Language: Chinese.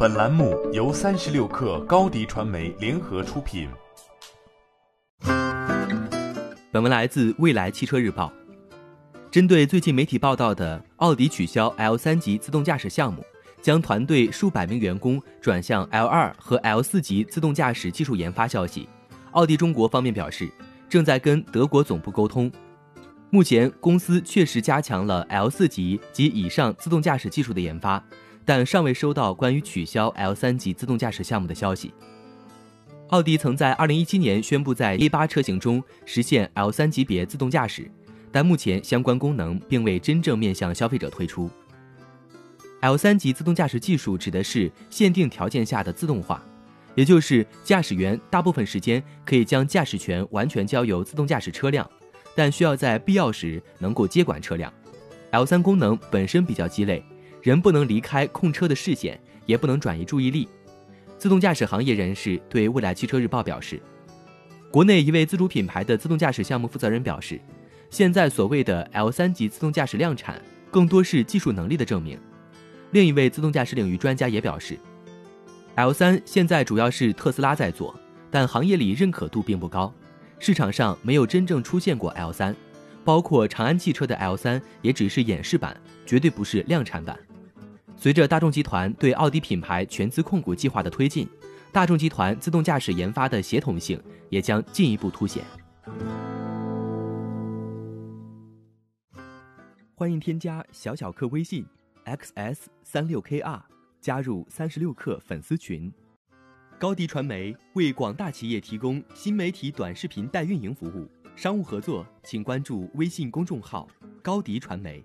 本栏目由三十六氪高低传媒联合出品。本文来自未来汽车日报。针对最近媒体报道的奥迪取消 L 三级自动驾驶项目，将团队数百名员工转向 L 二和 L 四级自动驾驶技术研发消息，奥迪中国方面表示，正在跟德国总部沟通。目前，公司确实加强了 L 四级及以上自动驾驶技术的研发，但尚未收到关于取消 L 三级自动驾驶项目的消息。奥迪曾在2017年宣布在 A8 车型中实现 L 三级别自动驾驶，但目前相关功能并未真正面向消费者推出。L 三级自动驾驶技术指的是限定条件下的自动化，也就是驾驶员大部分时间可以将驾驶权完全交由自动驾驶车辆。但需要在必要时能够接管车辆。L3 功能本身比较鸡肋，人不能离开控车的视线，也不能转移注意力。自动驾驶行业人士对未来汽车日报表示，国内一位自主品牌的自动驾驶项目负责人表示，现在所谓的 L3 级自动驾驶量产，更多是技术能力的证明。另一位自动驾驶领域专家也表示，L3 现在主要是特斯拉在做，但行业里认可度并不高。市场上没有真正出现过 L 三，包括长安汽车的 L 三也只是演示版，绝对不是量产版。随着大众集团对奥迪品牌全资控股计划的推进，大众集团自动驾驶研发的协同性也将进一步凸显。欢迎添加小小客微信 xs 三六 kr，加入三十六课粉丝群。高迪传媒为广大企业提供新媒体短视频代运营服务，商务合作请关注微信公众号“高迪传媒”。